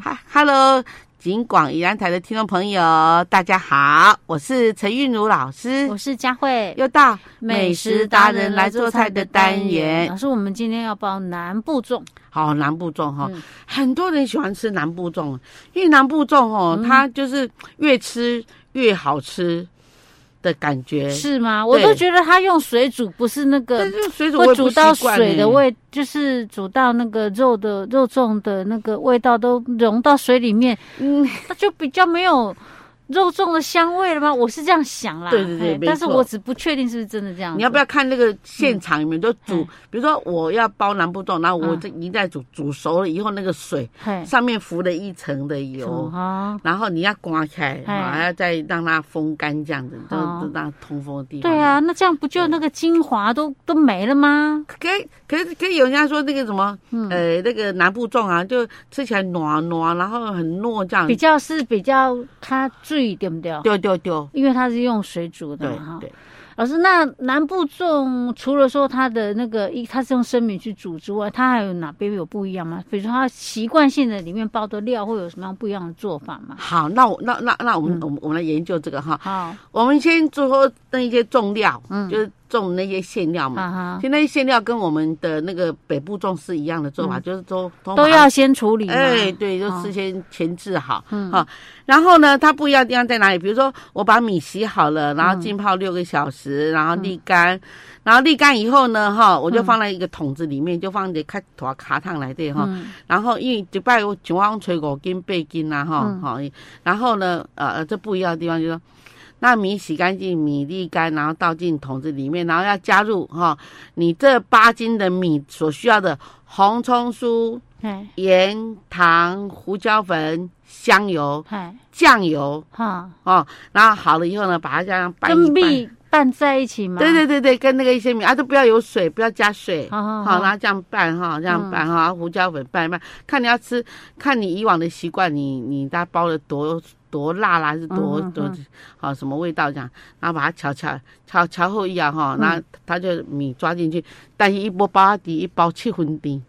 哈，Hello，警广宜兰台的听众朋友，大家好，我是陈韵如老师，我是佳慧，又到美食达人来做菜的单元。老师，我们今天要包南部粽，好，南部粽哈，很多人喜欢吃南部粽，因为南部粽哦，它就是越吃越好吃。的感觉是吗？我都觉得他用水煮，不是那个水煮会煮到水的味，就是煮到那个肉的肉粽的那个味道都融到水里面，嗯，那就比较没有。肉粽的香味了吗？我是这样想啦。对对对，但是我只不确定是不是真的这样。你要不要看那个现场里面都煮？比如说我要包南部粽，然后我这一袋煮煮熟了以后，那个水上面浮了一层的油，然后你要刮开，还要再让它风干，这样子就就让通风的地方。对啊，那这样不就那个精华都都没了吗？可以，可是可以有人家说那个什么，呃，那个南部粽啊，就吃起来暖暖，然后很糯这样。比较是比较它。对对不对？对对对，因为它是用水煮的哈。老师，那南部粽除了说它的那个一，它是用生米去煮之外，它还有哪边有不一样吗？比如说它习惯性的里面包的料会有什么样不一样的做法吗？好，那我那那那我们我们我们来研究这个哈。好，我们先做那一些重料，嗯，就是。种那些馅料嘛，其实那些馅料跟我们的那个北部粽是一样的做法，就是都都要先处理。哎，对，就事先前置好，好。然后呢，它不一样的地方在哪里？比如说，我把米洗好了，然后浸泡六个小时，然后沥干，然后沥干以后呢，哈，我就放在一个桶子里面，就放点开坨卡烫来对哈。然后因为一摆有九方吹五斤八斤呐，哈，好。然后呢，呃，这不一样的地方就是说。那米洗干净，米沥干，然后倒进桶子里面，然后要加入哈，你这八斤的米所需要的红葱酥、盐、糖、胡椒粉、香油、酱油，哈。哦，然后好了以后呢，把它这样拌一拌，跟米拌在一起嘛。对对对对，跟那个一些米啊，都不要有水，不要加水，好，然后这样拌哈，这样拌哈，胡椒粉拌一拌，看你要吃，看你以往的习惯，你你家包的多。多辣啦，还是多多好什么味道这样，然后把它调调调调后一样哈，那它就米抓进去，但是一波八底一包七分甜，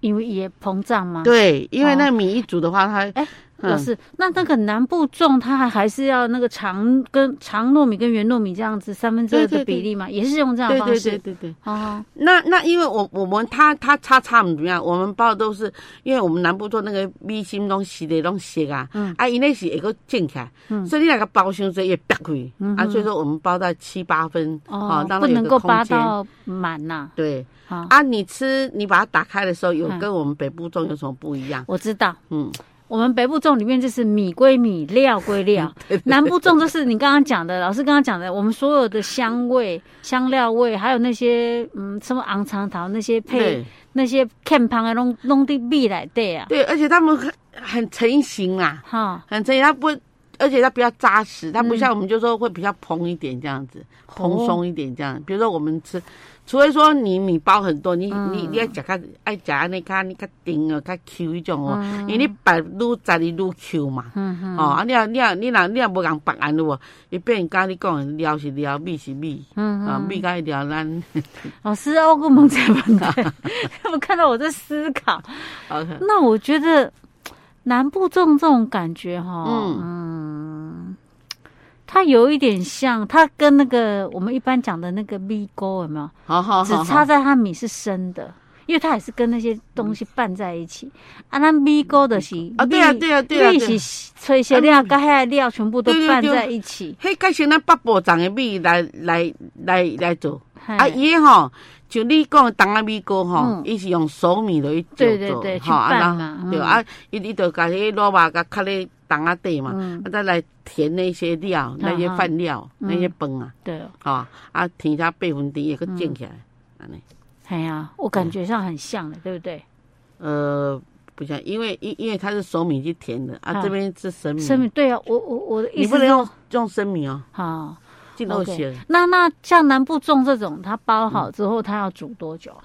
因为也膨胀嘛？对，因为那米一煮的话，它哎。老师，那那个南部种，它还还是要那个长跟长糯米跟圆糯米这样子三分之二的比例嘛，也是用这样方式。对对对对对。哦，那那因为我我们它它差差不怎么样，我们包的都是因为我们南部做那个米心东西的东西啊，嗯，啊，因为是一个正起来，嗯，所以你那个包上去也白开，啊，所以说我们包到七八分，哦，不能够包到满呐。对，啊，你吃你把它打开的时候，有跟我们北部种有什么不一样？我知道，嗯。我们北部粽里面就是米归米，料归料。南部粽就是你刚刚讲的，老师刚刚讲的，我们所有的香味、香料味，还有那些嗯什么昂长桃那些配那些片旁的弄弄的米来对啊。对，而且他们很很成型啊，哈，很成型，它不会，而且它比较扎实，它不像我们就说会比较蓬一点这样子，蓬松一点这样。比如说我们吃。除非说你米包很多，你你你要食较爱夹你看你较顶哦，较 Q 一种哦，因为你白愈扎的愈 Q 嘛，哦啊你啊你啊你若你若无共白安咯，伊变甲你讲料是料，米是米，啊米甲伊料咱。老师，我个问在问题，他们看到我在思考。那我觉得南部种这种感觉哈，嗯。它有一点像，它跟那个我们一般讲的那个米糕有没有？好好好，只差在它米是生的，因为它也是跟那些东西拌在一起。啊，那米糕的是啊，对啊对啊对啊，米是吹些料，跟遐料全部都拌在一起。嘿，开成那八宝粽的米来来来来做。啊，伊吼，就你讲的当阿米糕吼，伊是用熟米来做做。对对对，啊，伊伊就把迄萝卜甲卡咧。当啊对嘛，啊再来填那些料，那些饭料，那些饭啊，对，啊啊填下八分甜，也个建起来，安尼。哎呀，我感觉上很像的，对不对？呃，不像，因为因因为它是熟米去填的啊，这边是生米。生米对啊，我我我的意思，你不能用用生米哦。好，进都咸。那那像南部种这种，它包好之后，它要煮多久啊？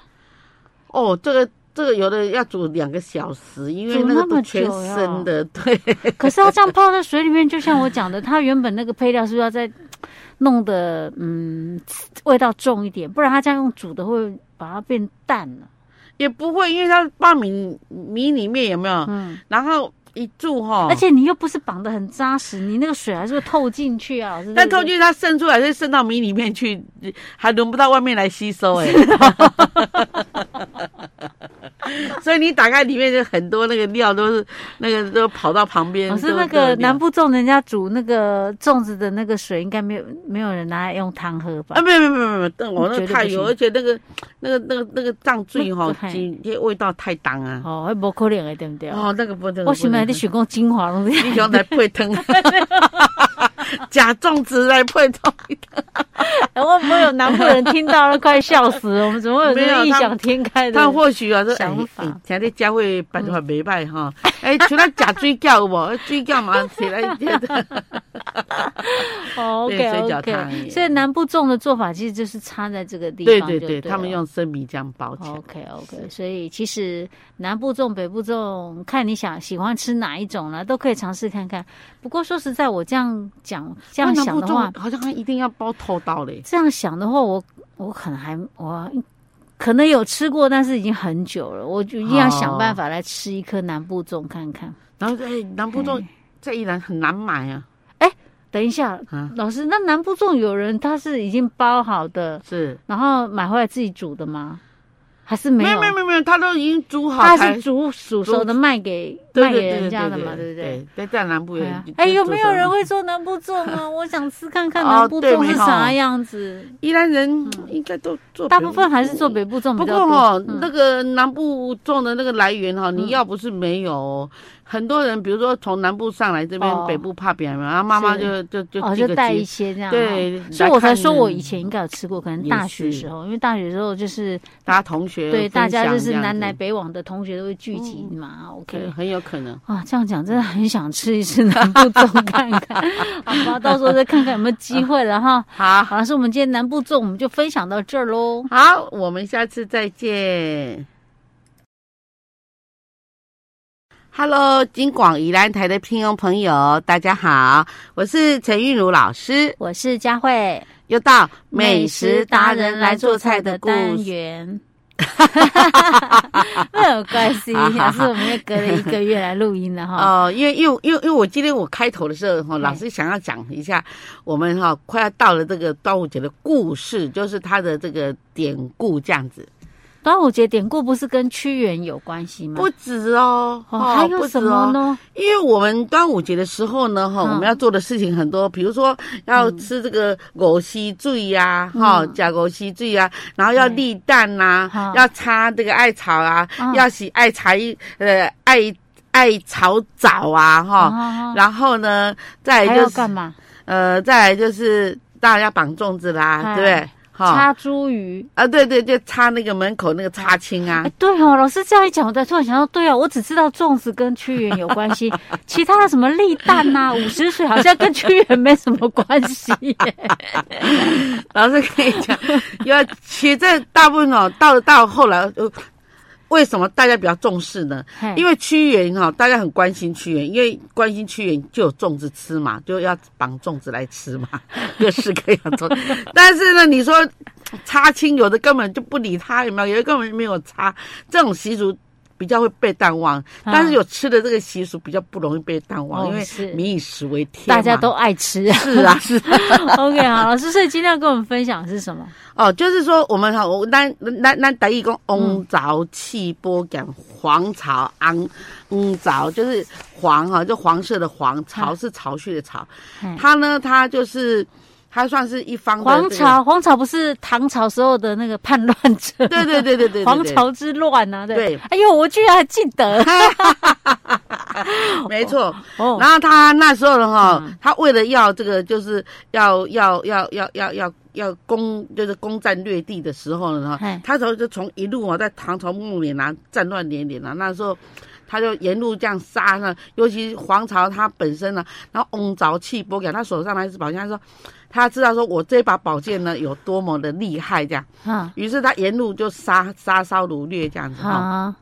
哦，这个。这个有的要煮两个小时，因为那个全生的，对。可是它这样泡在水里面，就像我讲的，它原本那个配料是不是要再弄的嗯味道重一点？不然它这样用煮的会把它变淡了。也不会，因为它爆米米里面有没有？嗯。然后一注哈，而且你又不是绑得很扎实，你那个水还是会透进去啊。但透进去它渗出来，就渗到米里面去，还轮不到外面来吸收哎。所以你打开里面就很多那个料都是那个都跑到旁边。可是那个南部粽人家煮那个粽子的那个水，应该没有没有人拿来用汤喝吧？啊，没有没有没有没有，但我那太油，而且那个那个那个那个酱醉哈，今天味道太淡啊。哦，还不可能的对不对？哦，那个不能。我喜欢你选个精华你用来配汤。假粽子来配粽子，我没有南部人听到了，快笑死了。我们怎么会有这个异想天开的？他或许啊，这想法，现在家会办法没卖哈。哎，除了假水饺有无？水饺嘛，起来一点的。OK OK，所以南部粽的做法其实就是插在这个地方。对对对，他们用生米这样包起来。OK OK，所以其实南部粽、北部粽，看你想喜欢吃哪一种呢，都可以尝试看看。不过说实在，我这样讲。这样想的话，好像还一定要包头刀嘞。这样想的话，我我可能还我可能有吃过，但是已经很久了。我就一定要想办法来吃一颗南部粽看看。然后，哎，南部粽在宜兰很难买啊。哎，等一下，啊、老师，那南部粽有人他是已经包好的，是然后买回来自己煮的吗？还是没有？没有没有没有，他都已经煮好，他是煮煮熟的卖给卖给人家的嘛，对不对？对，在南部也。哎，有没有人会做南部粽啊？我想吃看看南部粽是啥样子。宜兰人应该都做，大部分还是做北部粽。不过哈，那个南部粽的那个来源哈，你要不是没有。很多人，比如说从南部上来这边，北部怕扁嘛，然后妈妈就就就就带一些这样，对，所以我才说我以前应该有吃过，可能大学时候，因为大学时候就是大家同学，对，大家就是南来北往的同学都会聚集嘛，OK，很有可能。啊，这样讲真的很想吃一次南部粽 看看，好吧，到时候再看看有没有机会了哈。好，好，老师，我们今天南部粽我们就分享到这儿喽，好，我们下次再见。Hello，金广宜兰台的听众朋友，大家好，我是陈韵如老师，我是佳慧，又到美食达人来做菜的单元，没有关系，老师，我们又隔了一个月来录音了哈。哦，因为因为因为因为我今天我开头的时候哈，老师想要讲一下我们哈快要到了这个端午节的故事，就是它的这个典故这样子。端午节典故不是跟屈原有关系吗？不止哦，哦，还有什么呢？哦、因为我们端午节的时候呢，哈、嗯，我们要做的事情很多，比如说要吃这个五溪水呀，哈、嗯，加五溪水呀，然后要立蛋呐、要插这个艾草啊，嗯、要洗艾草，呃，艾艾草澡啊，哈，嗯、然后呢，再来就是干嘛？呃，再来就是当然要绑粽子啦，嗯、对不对？插茱萸啊，对对，就插那个门口那个插青啊。对哦，老师这样一讲，我才突然想到，对啊，我只知道粽子跟屈原有关系，其他的什么立蛋呐、五十岁好像跟屈原没什么关系。老师跟你讲，因为其实大部分哦，到到后来就。为什么大家比较重视呢？因为屈原哈，大家很关心屈原，因为关心屈原就有粽子吃嘛，就要绑粽子来吃嘛，各式各样粽。但是呢，你说插青，有的根本就不理他，有没有？有的根本没有插，这种习俗。比较会被淡忘，但是有吃的这个习俗比较不容易被淡忘，因为民以食为天，大家都爱吃。是啊，是。OK，好，老师，所以今天要跟我们分享的是什么？哦，就是说我们哈，我咱咱咱台语讲黄枣气波讲黄巢昂黄枣就是黄哈，就黄色的黄，巢是巢穴的巢，它呢，它就是。他算是一方的、这个、黄巢，黄巢不是唐朝时候的那个叛乱者？对对对对对，皇朝之乱啊！对，对哎呦，我居然还记得，没错。哦，然后他那时候的话，嗯、他为了要这个，就是要要要要要要要攻，就是攻占略地的时候呢，哈他从就从一路啊，在唐朝末年啊，战乱连连啊，那时候。他就沿路这样杀呢，尤其黄巢他本身呢，然后翁着气波给他手上那支宝剑，他说他知道说我这把宝剑呢有多么的厉害，这样，嗯，于是他沿路就杀杀烧掳掠这样子哈，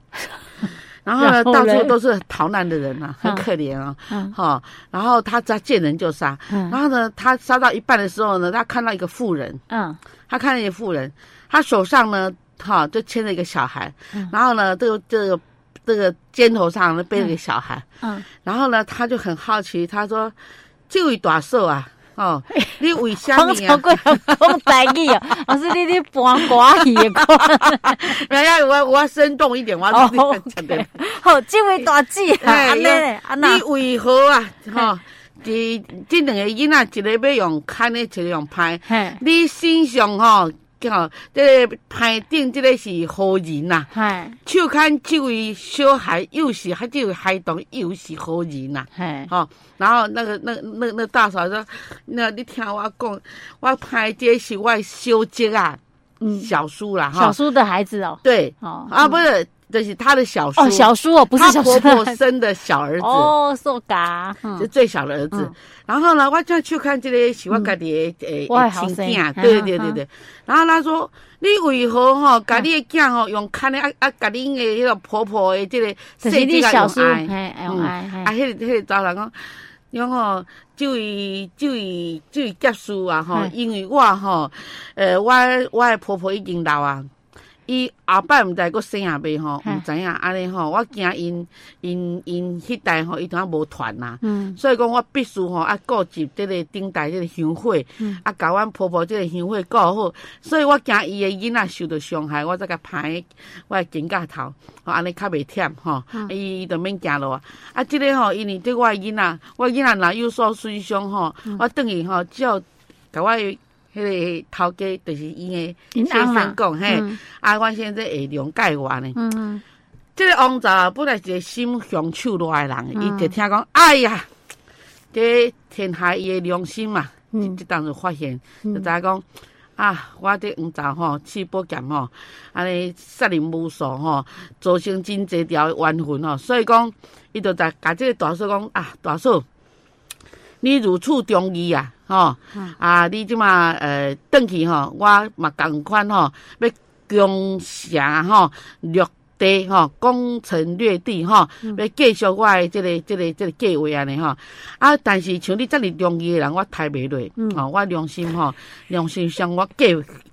然后呢到处都是逃难的人呐，很可怜啊，哈，然后他只要见人就杀，然后呢他杀到一半的时候呢，他看到一个妇人，嗯，他看到一个妇人，他手上呢，哈就牵着一个小孩，然后呢这个这个。这个肩头上背了个小孩，嗯，嗯。然后呢，他就很好奇，他说：“这位大叔啊，哦，你为什么啊？”黄朝贵讲台语 哦，老师你你搬瓜语，没有我我生动一点，我好，好，这位大姐，哎，你为何啊？哈，这这两个囡仔，一个要用砍的，一个用拍，你身上哈？吼，这个判定这个是好人呐，嘿，手看这位小孩又是还这位孩童又是好人呐，嘿，好，然后那个那那那大嫂说，那你听我讲，我拍这是我小姐啊，嗯，小叔啦，小叔的孩子哦，对，哦，啊不是。这是他的小叔哦，小叔哦，不是小叔，他婆婆生的小儿子。哦，瘦嘎，就最小的儿子。然后呢，我就去看这个喜欢家的诶亲囝，对对对对。然后他说：“你为何哈，家己的囝吼用看的啊啊，家己的那个婆婆的这个生的小叔，哎哎哎，啊，迄个迄个早人讲，讲吼，这位这位这位结束啊哈，因为我哈，呃，我我的婆婆已经老啊。”伊后摆毋知佫生阿未吼，毋知影安尼吼，我惊因因因迄代吼，伊拄仔无传啦，嗯，所以讲我必须吼啊顾及即个顶代即个香火，嗯，啊甲阮婆婆即个香火顾好，所以我惊伊诶囡仔受到伤害，我再甲拍我诶肩胛头，吼安尼较袂忝吼，伊伊着免惊咯，啊，即个吼因为对我诶囡仔，我囡仔若有所损伤吼，我等于吼只要甲我。迄个头家就是伊个先生讲，嘿，啊，阮先生会谅解我呢。嗯，这个王早本来是一个心胸手软的人，伊就听讲，哎呀，这天下伊的良心嘛，嗯，就当时发现，就知讲，啊，我这王早吼，去保险吼，安尼杀人无数吼，造成真侪条冤魂吼，所以讲，伊就在甲即个大嫂讲，啊，大嫂，你如此忠义啊！吼，啊，你即嘛，呃，转去吼，我嘛共款吼，要攻城吼，掠地吼，攻城略地吼，要继续我的这个、这个、这个计划安尼吼。啊，但是像你这么忠义的人，我太袂落，吼，我良心吼，良心上我过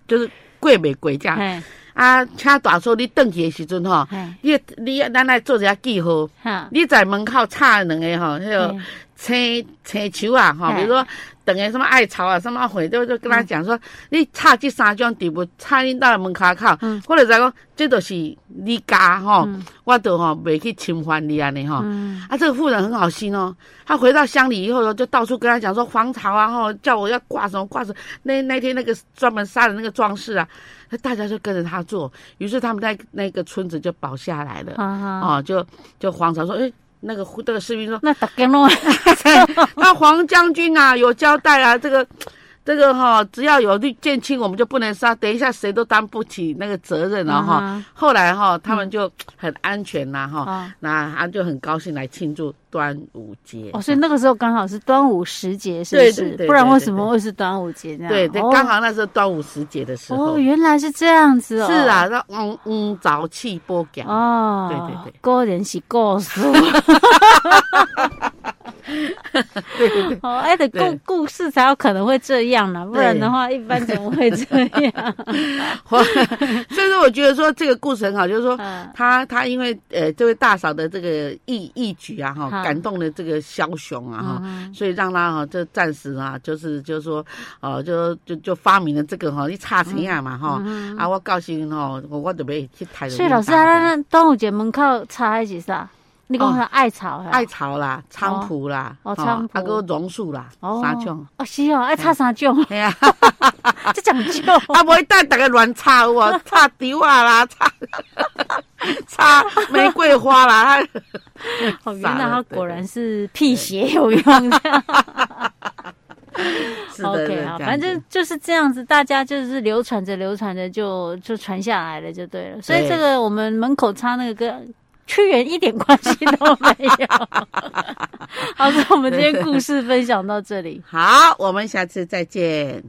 就是过袂过这样。啊，请大嫂你转去的时阵吼，你你咱来做一下记号，你在门口插两个吼，迄个青青树啊，吼，比如说。等个什么艾草啊，什么花就就跟他讲说，嗯、你插这三种植物，插你到门口口，嗯、或者再讲，这都是你家哈，嗯、我都哈没去侵犯你安尼哈，嗯、啊，这个妇人很好心哦，他回到乡里以后，就到处跟他讲说，黄巢啊，哈，叫我要挂什么挂什么，那那天那个专门杀的那个壮士啊，那大家就跟着他做，于是他们在那个村子就保下来了，啊，就就皇朝说，哎。那个这个士兵说：“那打给我。那黄将军啊，有交代啊，这个，这个哈，只要有绿建青，我们就不能杀。等一下谁都担不起那个责任了哈。Uh. 后来哈，他们就很安全呐哈，uh. 那他就很高兴来庆祝。”端午节哦，所以那个时候刚好是端午时节，是不是？不然为什么会是端午节这样？对对，刚好那时候端午时节的时候。哦，原来是这样子哦。是啊，那嗯嗯，早气波讲哦，对对对，个人是故事。对对对，哦，哎，的故故事才有可能会这样呢，不然的话，一般怎么会这样？所以说，我觉得说这个故事很好，就是说他他因为呃这位大嫂的这个义义举啊哈。感动了这个枭雄啊哈，嗯、所以让他哈这暂时啊，就是就是说，哦，就就就发明了这个哈，你插钱啊嘛哈，嗯、啊，我高兴哈，我我准备去抬。所以老师啊，那端午节门口插的是啥？你讲啥艾草，艾草啦，菖蒲啦，哦，菖蒲，还有榕树啦，三种。哦，是哦，爱插三种。哎呀，这讲究。啊，不会带大家乱插我，插丢啊啦，插插玫瑰花啦。哦，原来他果然是辟邪有用。OK 啊，反正就是这样子，大家就是流传着流传着就就传下来了，就对了。所以这个我们门口插那个跟。屈原一点关系都没有。好，那我们今天故事分享到这里。好，我们下次再见。